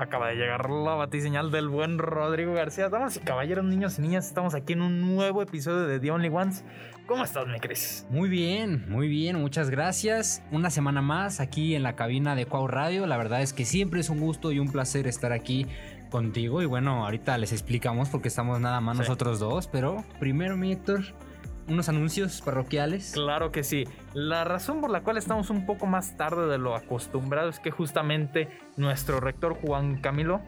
Acaba de llegar la batiseñal del buen Rodrigo García. Damas y caballeros, niños y niñas, estamos aquí en un nuevo episodio de The Only Ones. ¿Cómo estás, mi Cris? Muy bien, muy bien, muchas gracias. Una semana más aquí en la cabina de Cuau Radio. La verdad es que siempre es un gusto y un placer estar aquí contigo. Y bueno, ahorita les explicamos porque estamos nada más Sí. nosotros dos. Pero primero, mi Héctor, unos anuncios parroquiales. Claro que sí. La razón por la cual estamos un poco más tarde de lo acostumbrado es que justamente nuestro rector Juan Camilo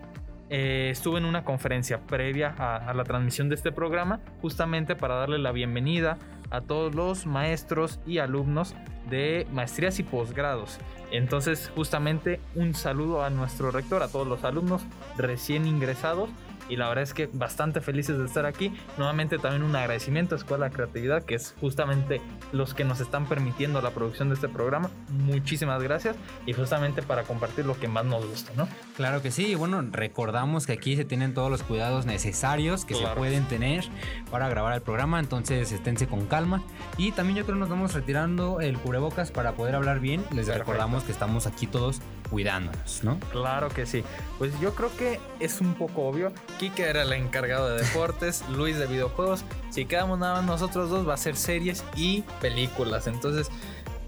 eh, estuvo en una conferencia previa a, a la transmisión de este programa, justamente para darle la bienvenida a todos los maestros y alumnos de maestrías y posgrados. Entonces, justamente un saludo a nuestro rector, a todos los alumnos recién ingresados. Y la verdad es que bastante felices de estar aquí. Nuevamente también un agradecimiento a Escuela de Creatividad, que es justamente los que nos están permitiendo la producción de este programa. Muchísimas gracias. Y justamente para compartir lo que más nos gusta, ¿no? Claro que sí. y Bueno, recordamos que aquí se tienen todos los cuidados necesarios que Claro. se pueden tener para grabar el programa. Entonces, esténse con calma. Y también yo creo que nos vamos retirando el cubrebocas para poder hablar bien. Les Perfecto. recordamos que estamos aquí todos cuidándonos, ¿no? Claro que sí. Pues yo creo que es un poco obvio. Kike era el encargado de deportes, Luis de videojuegos. Si quedamos nada más nosotros dos, va a ser series y películas. Entonces,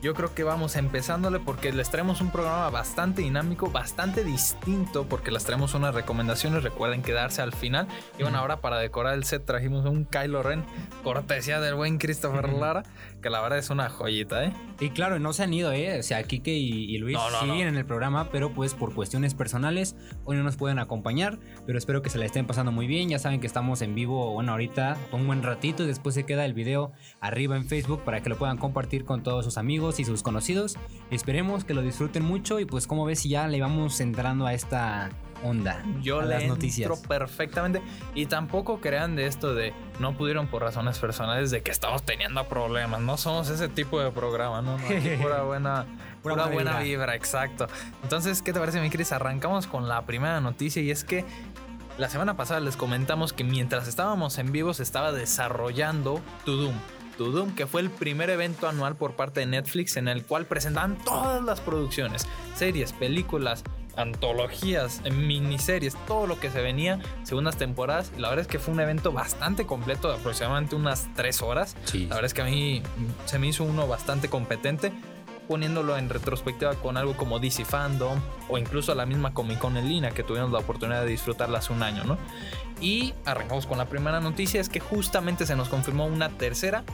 yo creo que vamos empezándole porque les traemos un programa bastante dinámico, bastante distinto, porque les traemos unas recomendaciones. Recuerden quedarse al final. Y bueno, ahora para decorar el set trajimos un Kylo Ren, cortesía del buen Christopher. Lara, que la verdad es una joyita, ¿eh? Y claro, no se han ido, ¿eh? O sea, Kike y, y Luis No, no, siguen no. en el programa, pero pues por cuestiones personales hoy no nos pueden acompañar. Pero espero que se la estén pasando muy bien. Ya saben que estamos en vivo, bueno, ahorita un buen ratito y después se queda el video arriba en Facebook para que lo puedan compartir con todos sus amigos y sus conocidos. Esperemos que lo disfruten mucho y pues como ves si ya le vamos entrando a esta onda. Yo a le las noticias. entro perfectamente. Y tampoco crean de esto de no pudieron por razones personales de que estamos teniendo problemas. No somos ese tipo de programa, ¿no? no aquí pura buena, Pura pura buena buena vibra. vibra, exacto. Entonces, ¿qué te parece, mi Cris? Arrancamos con la primera noticia y es que la semana pasada les comentamos que mientras estábamos en vivo se estaba desarrollando To Doom. To Doom, que fue el primer evento anual por parte de Netflix en el cual presentaban todas las producciones, series, películas, antologías, miniseries, todo lo que se venía, segundas temporadas. La verdad es que fue un evento bastante completo, de aproximadamente unas 3 horas. Sí. La verdad es que a mí se me hizo uno bastante competente, poniéndolo en retrospectiva con algo como DC Fandom o incluso la misma Comic Con en línea que tuvimos la oportunidad de disfrutarla hace un año, ¿no? Y arrancamos con la primera noticia, es que justamente se nos confirmó una tercera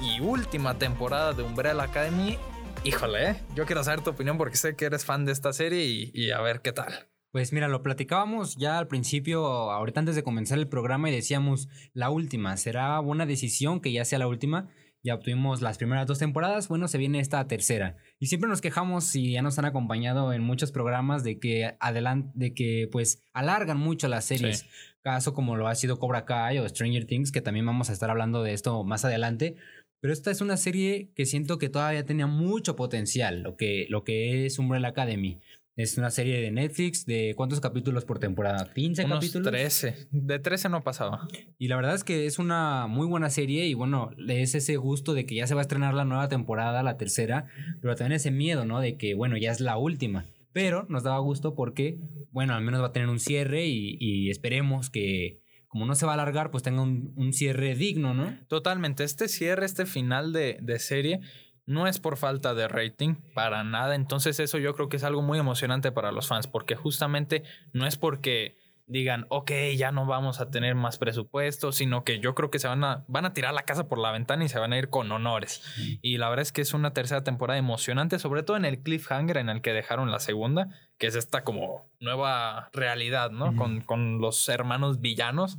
y última temporada de Umbrella Academy. Híjole, ¿eh? yo quiero saber tu opinión porque sé que eres fan de esta serie y, y a ver qué tal. Pues mira, lo platicábamos ya al principio, ahorita antes de comenzar el programa y decíamos la última, será buena decisión que ya sea la última. Ya obtuvimos las primeras dos temporadas, bueno, se viene esta tercera. Y siempre nos quejamos y ya nos han acompañado en muchos programas de que adelan- de que pues alargan mucho las series. Sí. Caso como lo ha sido Cobra Kai o Stranger Things, que también vamos a estar hablando de esto más adelante. Pero esta es una serie que siento que todavía tenía mucho potencial, lo que, lo que es Umbrella Academy. Es una serie de Netflix de cuántos capítulos por temporada? 15 Unos capítulos. 13. De 13 no pasaba. Y la verdad es que es una muy buena serie y bueno, es ese gusto de que ya se va a estrenar la nueva temporada, la tercera, pero también ese miedo, ¿no? De que bueno, ya es la última. Pero nos daba gusto porque, bueno, al menos va a tener un cierre y, y esperemos que como no se va a alargar, pues tenga un, un cierre digno, ¿no? Totalmente. Este cierre, este final de, de serie, no es por falta de rating, para nada. Entonces eso yo creo que es algo muy emocionante para los fans, porque justamente no es porque digan, ok, ya no vamos a tener más presupuesto, sino que yo creo que se van a, van a tirar la casa por la ventana y se van a ir con honores. Y la verdad es que es una tercera temporada emocionante, sobre todo en el cliffhanger en el que dejaron la segunda, que es esta como nueva realidad, ¿no? Con, con los hermanos villanos.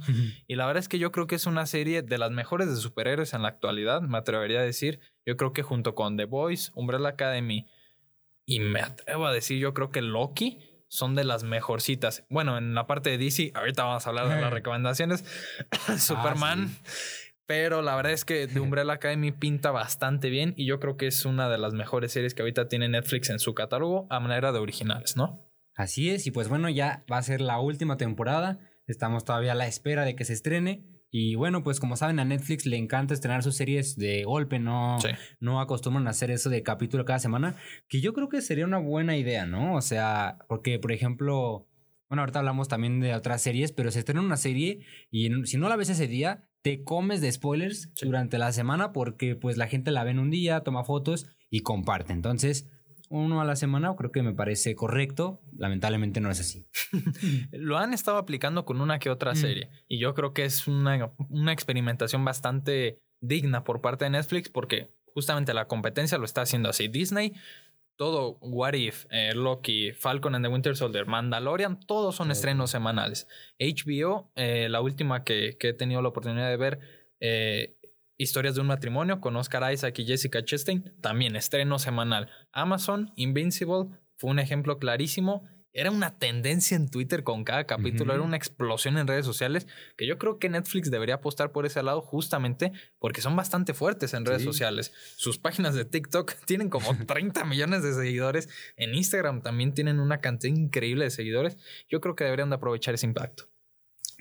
Y la verdad es que yo creo que es una serie de las mejores de superhéroes en la actualidad, me atrevería a decir. Yo creo que junto con The Boys, Umbrella Academy y me atrevo a decir, yo creo que Loki son de las mejorcitas. Bueno, en la parte de DC, ahorita vamos a hablar de las recomendaciones. Superman. Pero la verdad es que The Umbrella Academy pinta bastante bien y yo creo que es una de las mejores series que ahorita tiene Netflix en su catálogo a manera de originales, ¿no? Así es, y pues bueno, ya va a ser la última temporada. Estamos todavía a la espera de que se estrene. Y bueno, pues como saben, a Netflix le encanta estrenar sus series de golpe, no, Sí. no acostumbran a hacer eso de capítulo cada semana, que yo creo que sería una buena idea, ¿no? O sea, porque por ejemplo, Bueno, ahorita hablamos también de otras series, pero se estrena una serie y si no la ves ese día, te comes de spoilers durante la semana porque pues la gente la ve en un día, toma fotos y comparte. Entonces, uno a la semana creo que me parece correcto. Lamentablemente no es así. Lo han estado aplicando con una que otra mm. serie y yo creo que es una, una experimentación bastante digna por parte de Netflix porque justamente la competencia lo está haciendo así. Disney todo What If, eh, Loki, Falcon and the Winter Soldier, Mandalorian, todos son estrenos semanales. HBO, eh, la última que, he tenido la oportunidad de ver, eh, Historias de un matrimonio con Oscar Isaac y Jessica Chastain, también estreno semanal. Amazon, Invincible, fue un ejemplo clarísimo era una tendencia en Twitter con cada capítulo, era una explosión en redes sociales, que yo creo que Netflix debería apostar por ese lado justamente porque son bastante fuertes en redes sociales. Sus páginas de TikTok tienen como 30 millones de seguidores, en Instagram también tienen una cantidad increíble de seguidores. Yo creo que deberían de aprovechar ese impacto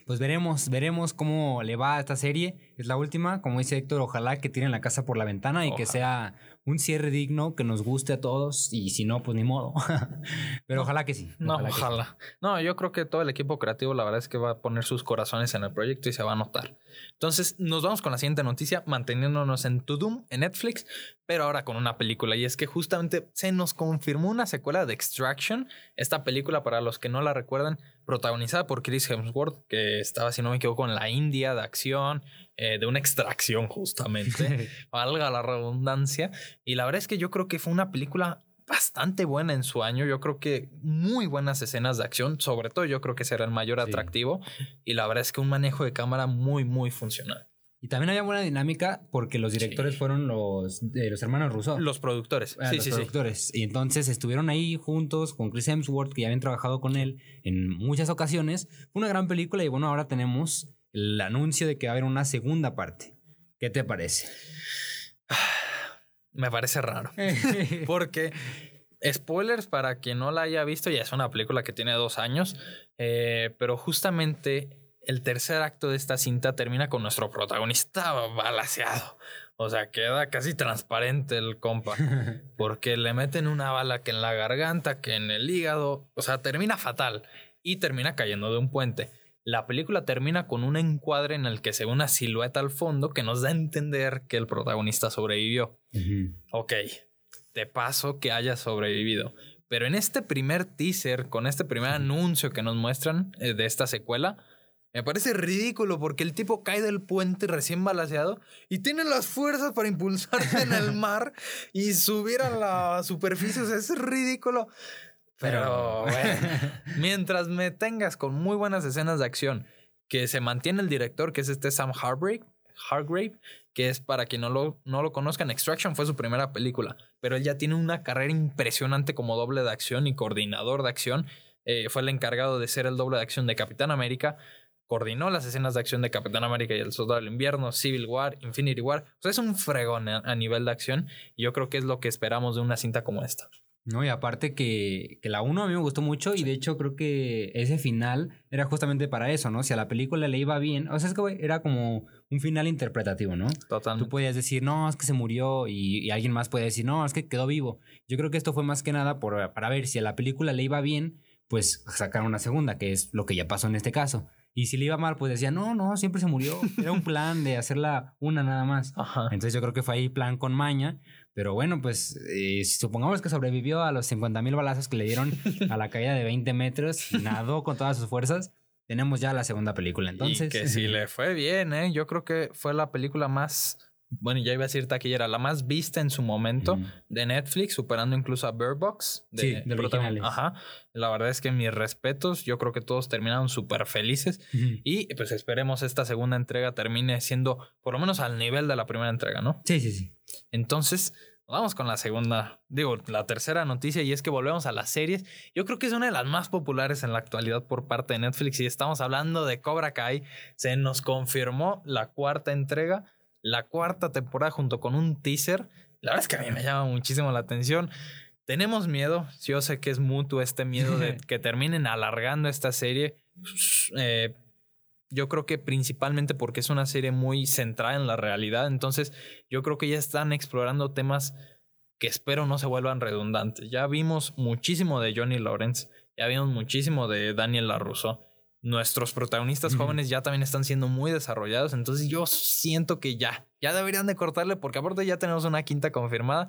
pues veremos, veremos cómo le va a esta serie. Es la última, como dice Héctor, ojalá que tiren la casa por la ventana y que sea un cierre digno que nos guste a todos y si no, pues ni modo. Pero ojalá que sí. No, ojalá. No, yo creo que todo el equipo creativo la verdad es que va a poner sus corazones en el proyecto y se va a notar. Entonces, nos vamos con la siguiente noticia, manteniéndonos en To Doom en Netflix, pero ahora con una película. Y es que justamente se nos confirmó una secuela de Extraction. Esta película, para los que no la recuerdan, protagonizada por Chris Hemsworth, que estaba, si no me equivoco, en la India de acción, eh, de una extracción justamente, valga la redundancia. Y la verdad es que yo creo que fue una película bastante buena en su año. Yo creo que muy buenas escenas de acción, sobre todo yo creo que será el mayor atractivo. Y la verdad es que un manejo de cámara muy, muy funcional. Y también había buena dinámica porque los directores fueron los, los hermanos Russo. Los productores. Ah, sí, los productores. Y entonces estuvieron ahí juntos con Chris Hemsworth, que ya habían trabajado con él en muchas ocasiones. Fue una gran película y bueno, ahora tenemos el anuncio de que va a haber una segunda parte. ¿Qué te parece? Me parece raro. porque, spoilers para quien no la haya visto, ya es una película que tiene dos años, eh, pero justamente el tercer acto de esta cinta termina con nuestro protagonista balaseado. O sea, queda casi transparente el compa. Porque le meten una bala que en la garganta, que en el hígado. O sea, termina fatal. Y termina cayendo de un puente. La película termina con un encuadre en el que se ve una silueta al fondo que nos da a entender que el protagonista sobrevivió. Ok, de paso que haya sobrevivido. Pero en este primer teaser, con este primer anuncio que nos muestran eh, de esta secuela, me parece ridículo porque el tipo cae del puente recién balaseado y tiene las fuerzas para impulsarse en el mar y subir a la superficie. O sea, es ridículo. Pero bueno, mientras me tengas con muy buenas escenas de acción, que se mantiene el director, que es este Sam Hargrave, Hargrave que es para quien no lo, no lo conozcan, Extraction fue su primera película, pero él ya tiene una carrera impresionante como doble de acción y coordinador de acción. Eh, fue el encargado de ser el doble de acción de Capitán América. Coordinó las escenas de acción de Capitán América y el Soldado del Invierno, Civil War, Infinity War. O sea, es un fregón a nivel de acción y yo creo que es lo que esperamos de una cinta como esta. No, y aparte que, que la 1 a mí me gustó mucho y de hecho creo que ese final era justamente para eso, ¿no? Si a la película le iba bien, o sea, es que era como un final interpretativo, ¿no? Totalmente. Tú podías decir, no, es que se murió y, alguien más puede decir, no, es que quedó vivo. Yo creo que esto fue más que nada por, para ver si a la película le iba bien, pues sacar una segunda, que es lo que ya pasó en este caso. Y si le iba mal, pues decía, no, no, siempre se murió. Era un plan de hacerla una nada más. Entonces yo creo que fue ahí plan con maña. Pero bueno, pues eh, supongamos que sobrevivió a los 50 mil balazos que le dieron a la caída de 20 metros nadó con todas sus fuerzas. Tenemos ya la segunda película, entonces. Y que si le fue bien, ¿eh? Yo creo que fue la película más bueno, ya iba a decir taquillera, la más vista en su momento de Netflix, superando incluso a Bird Box. De, sí, de originales. Ajá. La verdad es que mis respetos, yo creo que todos terminaron súper felices y pues esperemos esta segunda entrega termine siendo por lo menos al nivel de la primera entrega, ¿no? Sí, sí, sí. Entonces, Vamos con la segunda, digo, la tercera noticia y es que volvemos a las series. Yo creo que es una de las más populares en la actualidad por parte de Netflix y estamos hablando de Cobra Kai. Se nos confirmó la cuarta entrega la cuarta temporada junto con un teaser. La verdad es que a mí me llama muchísimo la atención. Tenemos miedo, yo sé que es mutuo este miedo de que terminen alargando esta serie. Eh, yo creo que principalmente porque es una serie muy centrada en la realidad. Entonces, yo creo que ya están explorando temas que espero no se vuelvan redundantes. Ya vimos muchísimo de Johnny Lawrence. ya vimos muchísimo de Daniel LaRusso. Nuestros protagonistas Ujú. jóvenes ya también están siendo muy desarrollados, entonces yo siento que ya, ya deberían de cortarle porque aparte ya tenemos una quinta confirmada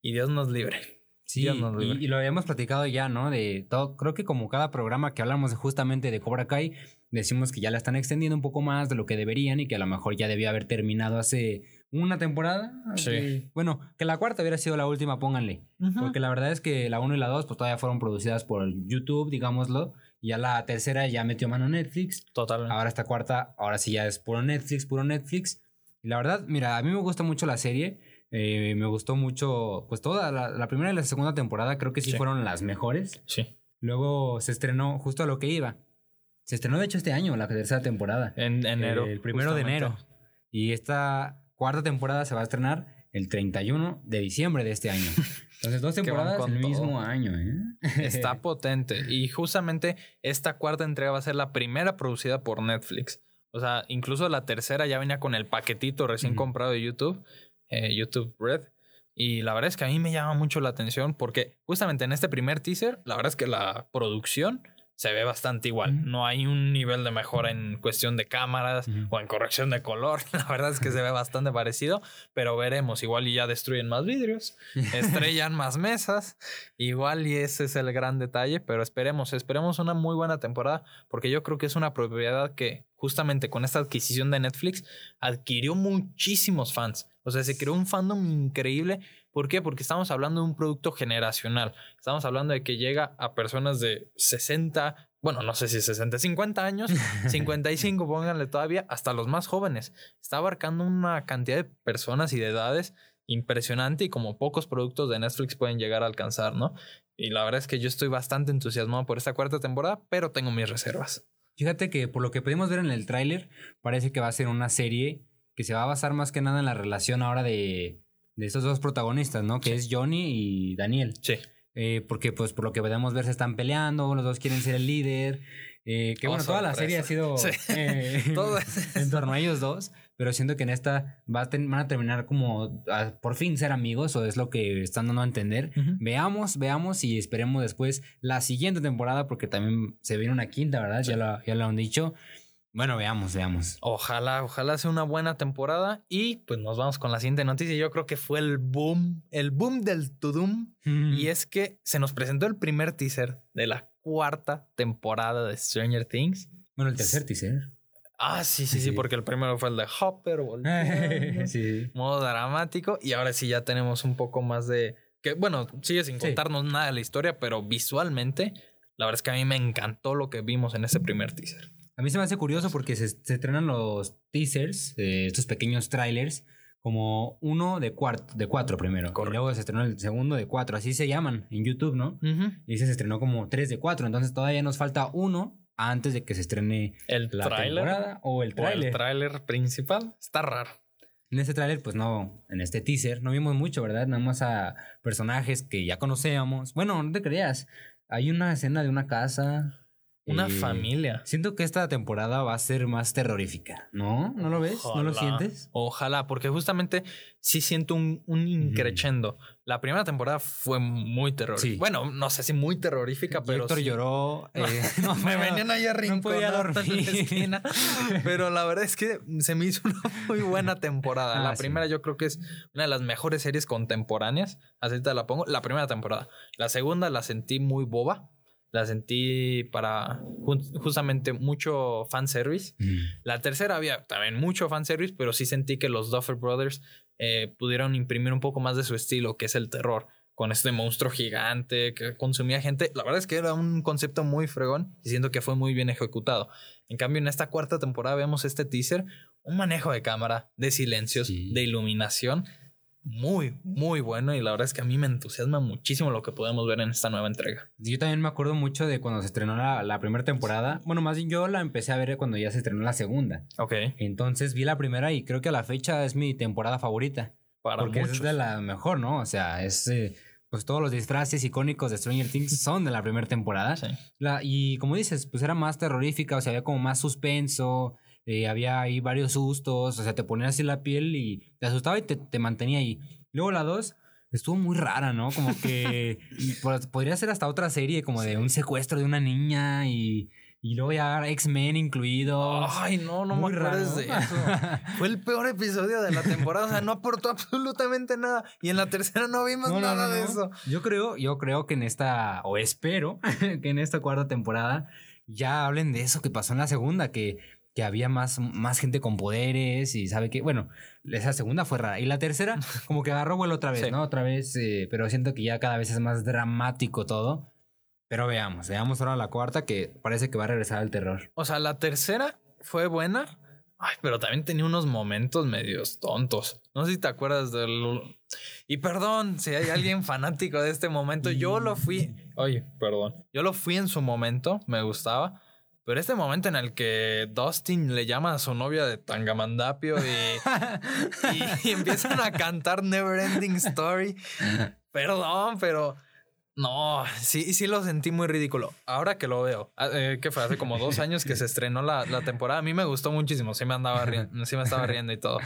y Dios nos libre. Sí, Dios nos libre. y, y lo habíamos platicado ya, ¿no? De todo, creo que como cada programa que hablamos justamente de Cobra Kai, decimos que ya la están extendiendo un poco más de lo que deberían y que a lo mejor ya debía haber terminado hace una temporada. Sí. Que- bueno, que la cuarta hubiera sido la última, pónganle. Porque la verdad es que la 1 y la 2 pues todavía fueron producidas por YouTube, digámoslo. Y ya la tercera ya metió mano Netflix. Totalmente. Ahora esta cuarta, ahora sí ya es puro Netflix, puro Netflix. Y la verdad, mira, a mí me gusta mucho la serie. eh, me gustó mucho, pues toda la, la primera y la segunda temporada creo que sí, Sí. fueron las mejores. Sí. Luego se estrenó justo a lo que iba. Se estrenó de hecho este año, la tercera temporada. En enero. El primero de justamente. enero. Y esta cuarta temporada se va a estrenar el 31 de diciembre de este año. Entonces, dos temporadas el mismo todo. año, ¿eh? Está potente. Y justamente esta cuarta entrega va a ser la primera producida por Netflix. O sea, incluso la tercera ya venía con el paquetito recién Ujú. comprado de YouTube, eh, YouTube Red. Y la verdad es que a mí me llama mucho la atención porque justamente en este primer teaser, la verdad es que la producción se ve bastante igual. No hay un nivel de mejora en cuestión de cámaras o en corrección de color. La verdad es que se ve bastante parecido, pero veremos. Igual y ya destruyen más vidrios, estrellan más mesas. Igual y ese es el gran detalle, pero esperemos, esperemos una muy buena temporada porque yo creo que es una propiedad que justamente con esta adquisición de Netflix adquirió muchísimos fans. O sea, se creó un fandom increíble. ¿Por qué? Porque estamos hablando de un producto generacional. Estamos hablando de que llega a personas de 60, bueno, no sé si 60, 50 años, 55, pónganle todavía, hasta los más jóvenes. Está abarcando una cantidad de personas y de edades impresionante y como pocos productos de Netflix pueden llegar a alcanzar, ¿no? Y la verdad es que yo estoy bastante entusiasmado por esta cuarta temporada, pero tengo mis reservas. Fíjate que por lo que pudimos ver en el tráiler, parece que va a ser una serie que se va a basar más que nada en la relación ahora de, de estos dos protagonistas, ¿no? Que Sí. es Johnny y Daniel. Sí. Eh, porque pues por lo que podemos ver se están peleando, los dos quieren ser el líder. Eh, que Oh, bueno, toda la serie ha sido. Sí. eh, Todo en torno a ellos dos, pero siento que en esta va a van a terminar como a por fin ser amigos, o es lo que están dando a entender. Veamos, veamos y esperemos después la siguiente temporada, porque también se viene una quinta, ¿verdad? Ya, lo, ya lo han dicho. Bueno, veamos, veamos. Ojalá, ojalá sea una buena temporada y pues nos vamos con la siguiente noticia. Yo creo que fue el boom, el boom del Tudum. Y es que se nos presentó el primer teaser de la cuarta temporada de Stranger Things. Bueno, el tercer teaser. Ah, sí, sí, sí, Sí. porque el primero fue el de Hopper, volteando, sí. modo dramático, y ahora sí ya tenemos un poco más de... Que bueno, sigue sin Sí. contarnos nada de la historia, pero visualmente, la verdad es que a mí me encantó lo que vimos en ese primer teaser. A mí se me hace curioso porque se, se estrenan los teasers, eh, estos pequeños trailers, como uno de, cuart- de cuatro primero. Y Correcto. luego se estrenó el segundo de cuatro, así se llaman en YouTube, ¿no? Ujú. Y ese se estrenó como tres de cuatro, entonces todavía nos falta uno antes de que se estrene El la tráiler temporada o el o el tráiler. tráiler principal está raro. En este tráiler, pues no, en este teaser no vimos mucho, ¿verdad? Nada más a personajes que ya conocíamos. Bueno, no te creas. Hay una escena de una casa. Una eh, familia. Siento que esta temporada va a ser más terrorífica, ¿no? ¿No lo ves? ¿No lo sientes? Ojalá, porque justamente sí siento un, un increchendo. La primera temporada fue muy terrorífica. Sí. Bueno, no sé si muy terrorífica, pero. Héctor sí. lloró. eh, no, me venían ahí no podía arrinconando en la dormir. esquina. Pero la verdad es que se me hizo una muy buena temporada. Ah, la sí. primera yo creo que es una de las mejores series contemporáneas. Así te la pongo. La primera temporada. La segunda la sentí muy boba. La sentí para justamente mucho fanservice. Mm. La tercera había también mucho fanservice, pero sí sentí que los Duffer Brothers eh, pudieron imprimir un poco más de su estilo, que es el terror, con este monstruo gigante que consumía gente. La verdad es que era un concepto muy fregón y siento que fue muy bien ejecutado. En cambio, en esta cuarta temporada vemos este teaser, un manejo de cámara, de silencios, Sí. de iluminación. Muy, muy bueno y la verdad es que a mí me entusiasma muchísimo lo que podemos ver en esta nueva entrega. Yo también me acuerdo mucho de cuando se estrenó la, la primera temporada. Bueno, más bien yo la empecé a ver cuando ya se estrenó la segunda. Ok, Entonces vi la primera y creo que a la fecha es mi temporada favorita. para porque muchos. es de la mejor, ¿no? O sea, es... eh, pues todos los disfraces icónicos de Stranger Things son de la primera temporada. Sí. La, y como dices, pues era más terrorífica, o sea, había como más suspenso, eh, había ahí varios sustos, o sea, te ponía así la piel y te asustaba y te, te mantenía ahí. Luego la 2, estuvo muy rara, ¿no? Como que podría ser hasta otra serie como de un secuestro de una niña y y luego ya X-Men incluido. Ay, no, no me acuerdo de eso. Fue el peor episodio de la temporada. O sea, no aportó absolutamente nada. Y en la tercera no vimos nada de eso. Yo creo, yo creo que en esta, o espero que en esta cuarta temporada ya hablen de eso que pasó en la segunda, que, que había más, más gente con poderes y sabe que, bueno, esa segunda fue rara. Y la tercera, como que agarró vuelo otra vez, ¿no? Otra vez, eh, pero siento que ya cada vez es más dramático todo. Pero veamos, veamos ahora la cuarta que parece que va a regresar al terror. O sea, la tercera fue buena. Ay, pero también tenía unos momentos medios tontos. No sé si te acuerdas del... Y perdón, si hay alguien fanático de este momento, yo lo fui... Oye, perdón. Yo lo fui en su momento, me gustaba. Pero este momento en el que Dustin le llama a su novia de Tangamandapio y, y, y empiezan a cantar Never Ending Story. Perdón, pero no, sí, sí lo sentí muy ridículo. Ahora que lo veo, ah, eh, que fue hace como dos años que se estrenó la, la, temporada, a mí me gustó muchísimo, sí me andaba riendo, sí me estaba riendo y todo.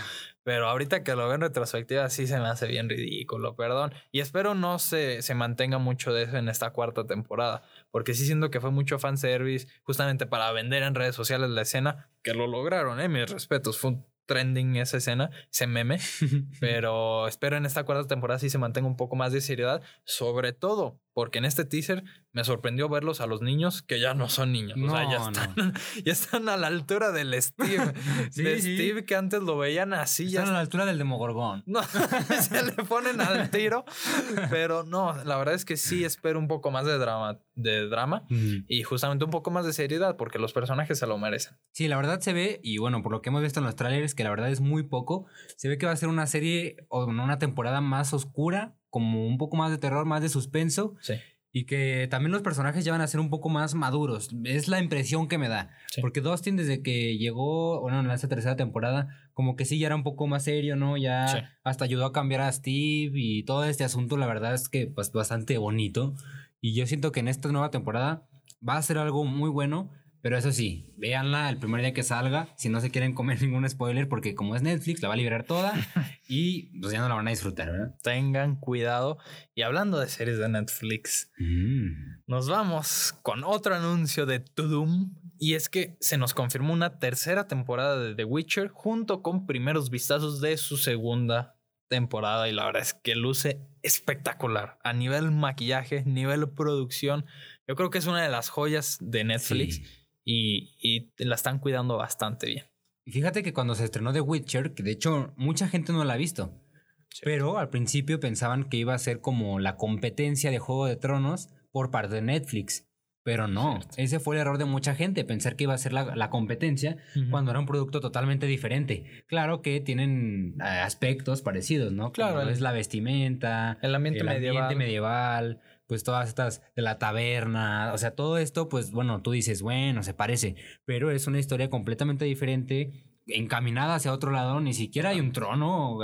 Pero ahorita que lo veo en retrospectiva, sí se me hace bien ridículo, perdón. Y espero no se, se mantenga mucho de eso en esta cuarta temporada, porque sí siento que fue mucho fanservice justamente para vender en redes sociales la escena, que lo lograron, eh, mis respetos, fue un trending esa escena, ese meme. pero espero en esta cuarta temporada sí se mantenga un poco más de seriedad, sobre todo porque en este teaser me sorprendió verlos a los niños que ya no son niños. o sea, ya están, ya están a la altura del Steve. de Steve que antes lo veían así. Están ya a la altura del Demogorgón. No, se le ponen al tiro. Pero no, la verdad es que sí espero un poco más de drama, de drama y justamente un poco más de seriedad porque los personajes se lo merecen. Sí, la verdad se ve, y bueno, por lo que hemos visto en los trailers, que la verdad es muy poco, se ve que va a ser una serie o una temporada más oscura como un poco más de terror, más de suspenso. Sí. Y que también los personajes ya van a ser un poco más maduros. Es la impresión que me da. Porque Dustin desde que llegó, bueno, en esta tercera temporada, como que sí ya era un poco más serio, ¿no? Ya hasta ayudó a cambiar a Steve y todo este asunto, la verdad es que pues bastante bonito. Y yo siento que en esta nueva temporada va a ser algo muy bueno. Pero eso sí, véanla el primer día que salga, si no se quieren comer ningún spoiler, porque como es Netflix, la va a liberar toda y pues ya no la van a disfrutar, ¿verdad? Tengan cuidado. Y hablando de series de Netflix, mm. nos vamos con otro anuncio de Tudum. Y es que se nos confirmó una tercera temporada de The Witcher junto con primeros vistazos de su segunda temporada. Y la verdad es que luce espectacular a nivel maquillaje, nivel producción. Yo creo que es una de las joyas de Netflix y, la están cuidando bastante bien. Y fíjate que cuando se estrenó The Witcher, que de hecho mucha gente no la ha visto, pero al principio pensaban que iba a ser como la competencia de Juego de Tronos por parte de Netflix. Pero no, ese fue el error de mucha gente, pensar que iba a ser la, competencia cuando era un producto totalmente diferente. Claro que tienen eh, aspectos parecidos, ¿no? Claro. es la vestimenta, el ambiente Ambiente medieval pues todas estas de la taberna, o sea, todo esto, pues bueno, tú dices, bueno, se parece, pero es una historia completamente diferente, encaminada hacia otro lado, ni siquiera hay un trono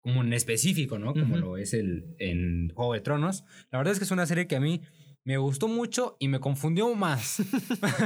como en específico, ¿no? Como lo es el en Juego de Tronos. La verdad es que es una serie que a mí me gustó mucho y me confundió más.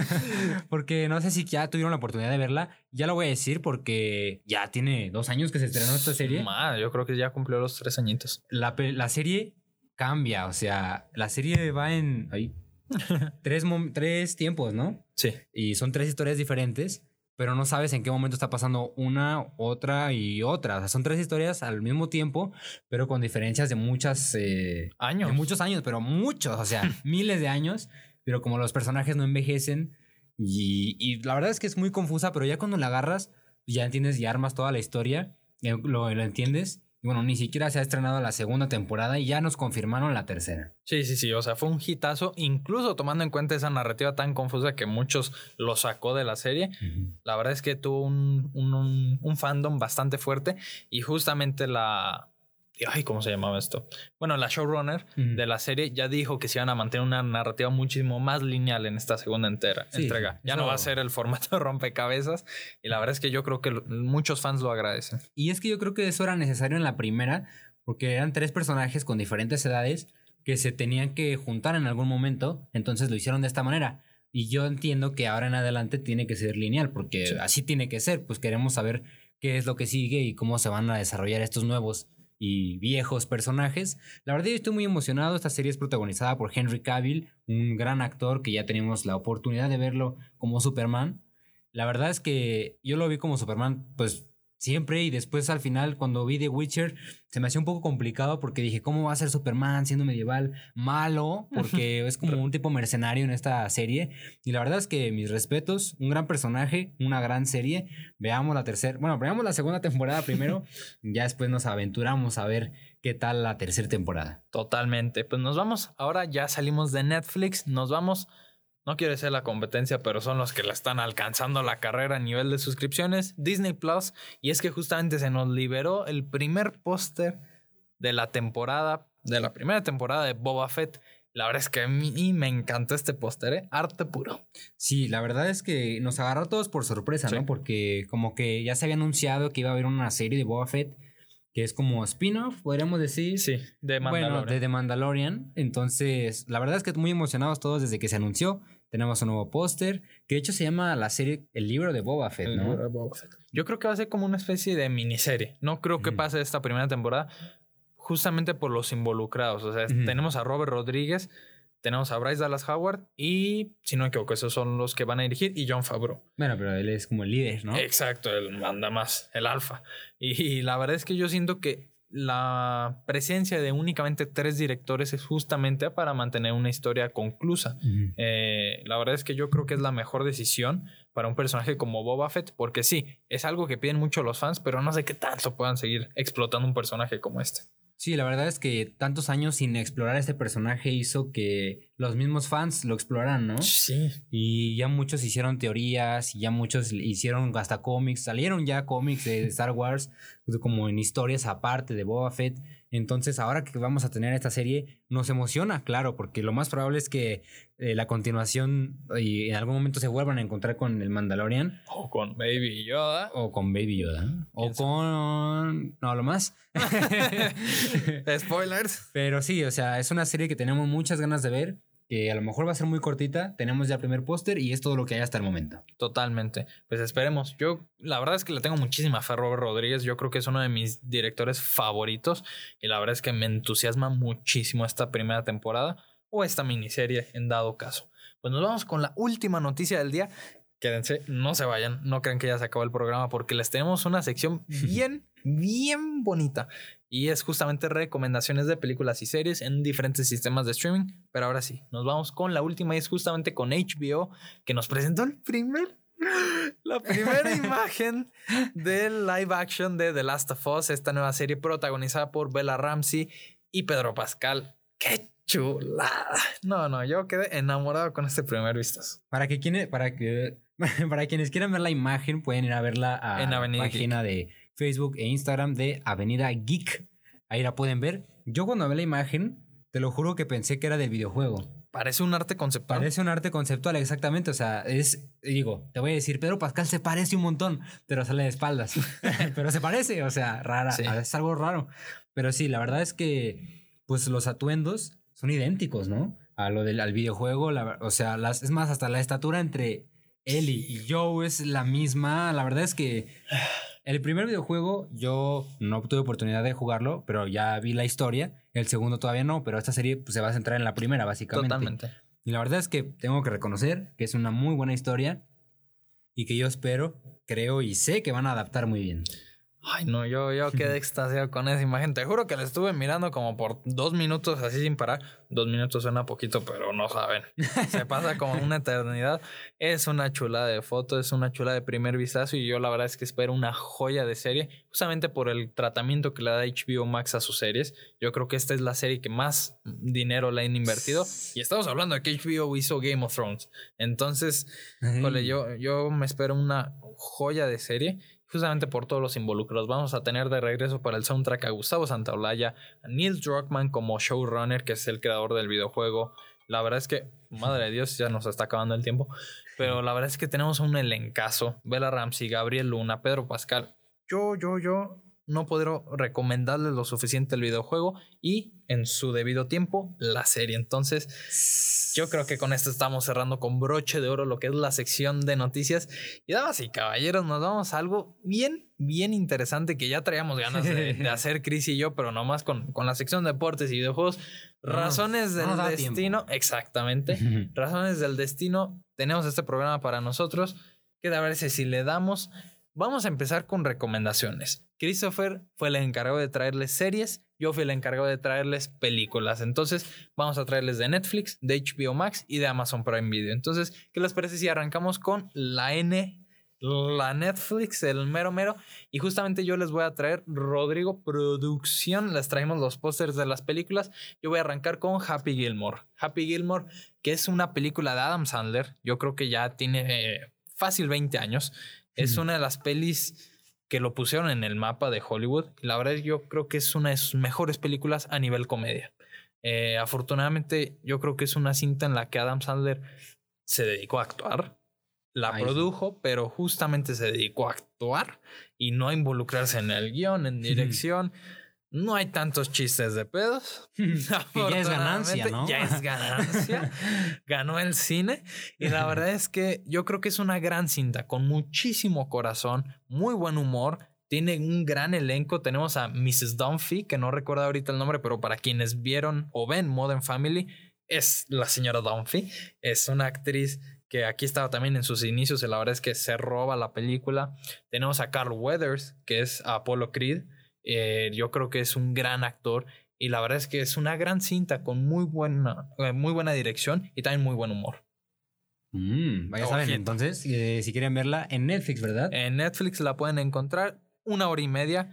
porque no sé si ya tuvieron la oportunidad de verla. Ya lo voy a decir porque ya tiene dos años que se estrenó esta serie. yo creo que ya cumplió los tres añitos. La, la serie cambia. O sea, la serie va en ahí, tres, tres tiempos, ¿no? Sí. Y son tres historias diferentes, pero no sabes en qué momento está pasando una, otra y otra. O sea, son tres historias al mismo tiempo, pero con diferencias de muchas... Eh, años. De muchos años, pero muchos, o sea, miles de años. Pero como los personajes no envejecen y, y, la verdad es que es muy confusa, pero ya cuando la agarras, ya entiendes y armas toda la historia, eh, lo, lo entiendes y bueno, ni siquiera se ha estrenado la segunda temporada y ya nos confirmaron la tercera. Sí, sí, sí. O sea, fue un hitazo, incluso tomando en cuenta esa narrativa tan confusa que muchos lo sacó de la serie. La verdad es que tuvo un, un fandom bastante fuerte y justamente la, ay, ¿cómo se llamaba esto? Bueno, la showrunner de la serie ya dijo que se iban a mantener una narrativa muchísimo más lineal en esta segunda entera, entrega. Ya no va a ser el formato de rompecabezas y la verdad es que yo creo que muchos fans lo agradecen. Y es que yo creo que eso era necesario en la primera porque eran tres personajes con diferentes edades que se tenían que juntar en algún momento, entonces lo hicieron de esta manera. Y yo entiendo que ahora en adelante tiene que ser lineal, porque así tiene que ser, pues queremos saber qué es lo que sigue y cómo se van a desarrollar estos nuevos y viejos personajes. La verdad yo estoy muy emocionado. Esta serie es protagonizada por Henry Cavill, un gran actor que ya tenemos la oportunidad de verlo como Superman. La verdad es que yo lo vi como Superman, pues siempre y después al final cuando vi The Witcher se me hacía un poco complicado porque dije, ¿cómo va a ser Superman siendo medieval malo? Porque es como un tipo mercenario en esta serie. Y la verdad es que mis respetos, un gran personaje, una gran serie. Veamos la tercera, bueno, veamos la segunda temporada primero, ya después nos aventuramos a ver qué tal la tercera temporada. Totalmente. Pues nos vamos, ahora ya salimos de Netflix, nos vamos no quiere ser la competencia, pero son los que la están alcanzando la carrera a nivel de suscripciones, Disney Plus. Y es que justamente se nos liberó el primer póster de la temporada, de la primera temporada de Boba Fett. La verdad es que a mí me encantó este póster, ¿eh? arte puro. Sí, la verdad es que nos agarró a todos por sorpresa, ¿no? Porque como que ya se había anunciado que iba a haber una serie de Boba Fett que es como spin-off, podríamos decir. Sí, de Mandalorian. Bueno, de The Mandalorian. Entonces, la verdad es que muy emocionados todos desde que se anunció. Tenemos un nuevo póster, que de hecho se llama la serie El libro de Boba Fett, ¿no? Yo creo que va a ser como una especie de miniserie. No creo que pase esta primera temporada, justamente por los involucrados. O sea, tenemos a Robert Rodríguez, tenemos a Bryce Dallas Howard y, si no me equivoco, esos son los que van a dirigir y John Favreau. Bueno, pero él es como el líder, ¿no? Exacto, él manda más, el alfa. y la verdad es que yo siento que la presencia de únicamente tres directores es justamente para mantener una historia conclusa. Eh, la verdad es que yo creo que es la mejor decisión para un personaje como Boba Fett, porque sí, es algo que piden mucho los fans, pero no sé qué tanto puedan seguir explotando un personaje como este. Sí, la verdad es que tantos años sin explorar este personaje hizo que los mismos fans lo exploraran, ¿no? Sí. Y ya muchos hicieron teorías, y ya muchos hicieron hasta cómics, salieron ya cómics de Star Wars, pues, como en historias aparte de Boba Fett. Entonces, ahora que vamos a tener esta serie, nos emociona, claro, porque lo más probable es que eh, la continuación y en algún momento se vuelvan a encontrar con el Mandalorian. O con Baby Yoda. O con Baby Yoda. O con... No, lo más. Spoilers. Pero sí, o sea, es una serie que tenemos muchas ganas de ver que a lo mejor va a ser muy cortita. Tenemos ya el primer póster y es todo lo que hay hasta el momento. Totalmente. Pues esperemos. Yo, la verdad es que le tengo muchísima fe a Robert Rodríguez. Yo creo que es uno de mis directores favoritos y la verdad es que me entusiasma muchísimo esta primera temporada o esta miniserie en dado caso. Pues nos vamos con la última noticia del día. Quédense, no se vayan, no crean que ya se acabó el programa porque les tenemos una sección bien, bien bonita. Y es justamente recomendaciones de películas y series en diferentes sistemas de streaming. Pero ahora sí, nos vamos con la última y es justamente con HBO que nos presentó el primer la primera imagen del live action de The Last of Us, esta nueva serie protagonizada por Bella Ramsey y Pedro Pascal. ¡Qué chulada! No, no, yo quedé enamorado con este primer vistazo. Para que, para que para quienes quieran ver la imagen, pueden ir a verla a la página de Facebook e Instagram de Avenida Geek. Ahí la pueden ver. Yo cuando vi la imagen, te lo juro que pensé que era del videojuego. Parece un arte conceptual. Parece un arte conceptual, exactamente. O sea, es, digo, te voy a decir, Pedro Pascal se parece un montón, pero sale de espaldas. pero se parece, o sea, rara, es algo raro. Pero sí, la verdad es que, pues los atuendos son idénticos, ¿no? A lo del al videojuego, o sea, las, es más, hasta la estatura entre Ellie y Joe es la misma. La verdad es que el primer videojuego yo no tuve oportunidad de jugarlo, pero ya vi la historia. El segundo todavía no, pero esta serie pues, se va a centrar en la primera, básicamente. Totalmente. Y la verdad es que tengo que reconocer que es una muy buena historia y que yo espero, creo y sé que van a adaptar muy bien. Ay, no, yo, yo quedé extasiado con esa imagen. Te juro que la estuve mirando como por dos minutos así sin parar. Dos minutos suena poquito, pero no saben. Se pasa como una eternidad. Es una chula de foto, es una chula de primer vistazo y yo la verdad es que espero una joya de serie, justamente por el tratamiento que le da HBO Max a sus series. Yo creo que esta es la serie que más dinero le han invertido y estamos hablando de que HBO hizo Game of Thrones. Entonces, yo, yo me espero una joya de serie justamente por todos los involucrados. Vamos a tener de regreso para el soundtrack a Gustavo Santaolalla, a Neil Druckmann como showrunner, que es el creador del videojuego. La verdad es que, madre de Dios, ya nos está acabando el tiempo. Pero la verdad es que tenemos un elencazo. Bella Ramsey, Gabriel Luna, Pedro Pascal. Yo, yo, yo no puedo recomendarles lo suficiente el videojuego y en su debido tiempo la serie. Entonces, yo creo que con esto estamos cerrando con broche de oro lo que es la sección de noticias. Y damas y caballeros, nos vamos a algo bien, bien interesante que ya traíamos ganas de, hacer Chris y yo, pero nomás con, con la sección de deportes y videojuegos. Razones del destino, exactamente. Razones del destino. Tenemos este programa para nosotros. Que a ver si le damos. Vamos a empezar con recomendaciones. Christopher fue el encargado de traerles series, yo fui el encargado de traerles películas. Entonces, vamos a traerles de Netflix, de HBO Max y de Amazon Prime Video. Entonces, ¿qué les parece si arrancamos con la N, la Netflix, el mero mero? Y justamente yo les voy a traer, Rodrigo Producción, les traemos los pósters de las películas. Yo voy a arrancar con Happy Gilmore. Happy Gilmore, que es una película de Adam Sandler, yo creo que ya tiene eh, fácil 20 años. Es una de las pelis que lo pusieron en el mapa de Hollywood. La verdad yo creo que es una de sus mejores películas a nivel comedia. Eh, afortunadamente yo creo que es una cinta en la que Adam Sandler se dedicó a actuar. La produjo, pero justamente se dedicó a actuar y no a involucrarse en el guion, en dirección. No hay tantos chistes de pedos. ya es ganancia, ¿no? Ya es ganancia. Ganó el cine. Y la verdad es que yo creo que es una gran cinta con muchísimo corazón, muy buen humor. Tiene un gran elenco. Tenemos a Mrs. Dunphy, que no recuerdo ahorita el nombre, pero para quienes vieron o ven Modern Family, es la señora Dunphy. Es una actriz que aquí estaba también en sus inicios y la verdad es que se roba la película. Tenemos a Carl Weathers, que es Apollo Creed eh, yo creo que es un gran actor y la verdad es que es una gran cinta con muy buena, eh, muy buena dirección y también muy buen humor. Mm, vaya saben, entonces, eh, si quieren verla en Netflix, ¿verdad? En Netflix la pueden encontrar una hora y media.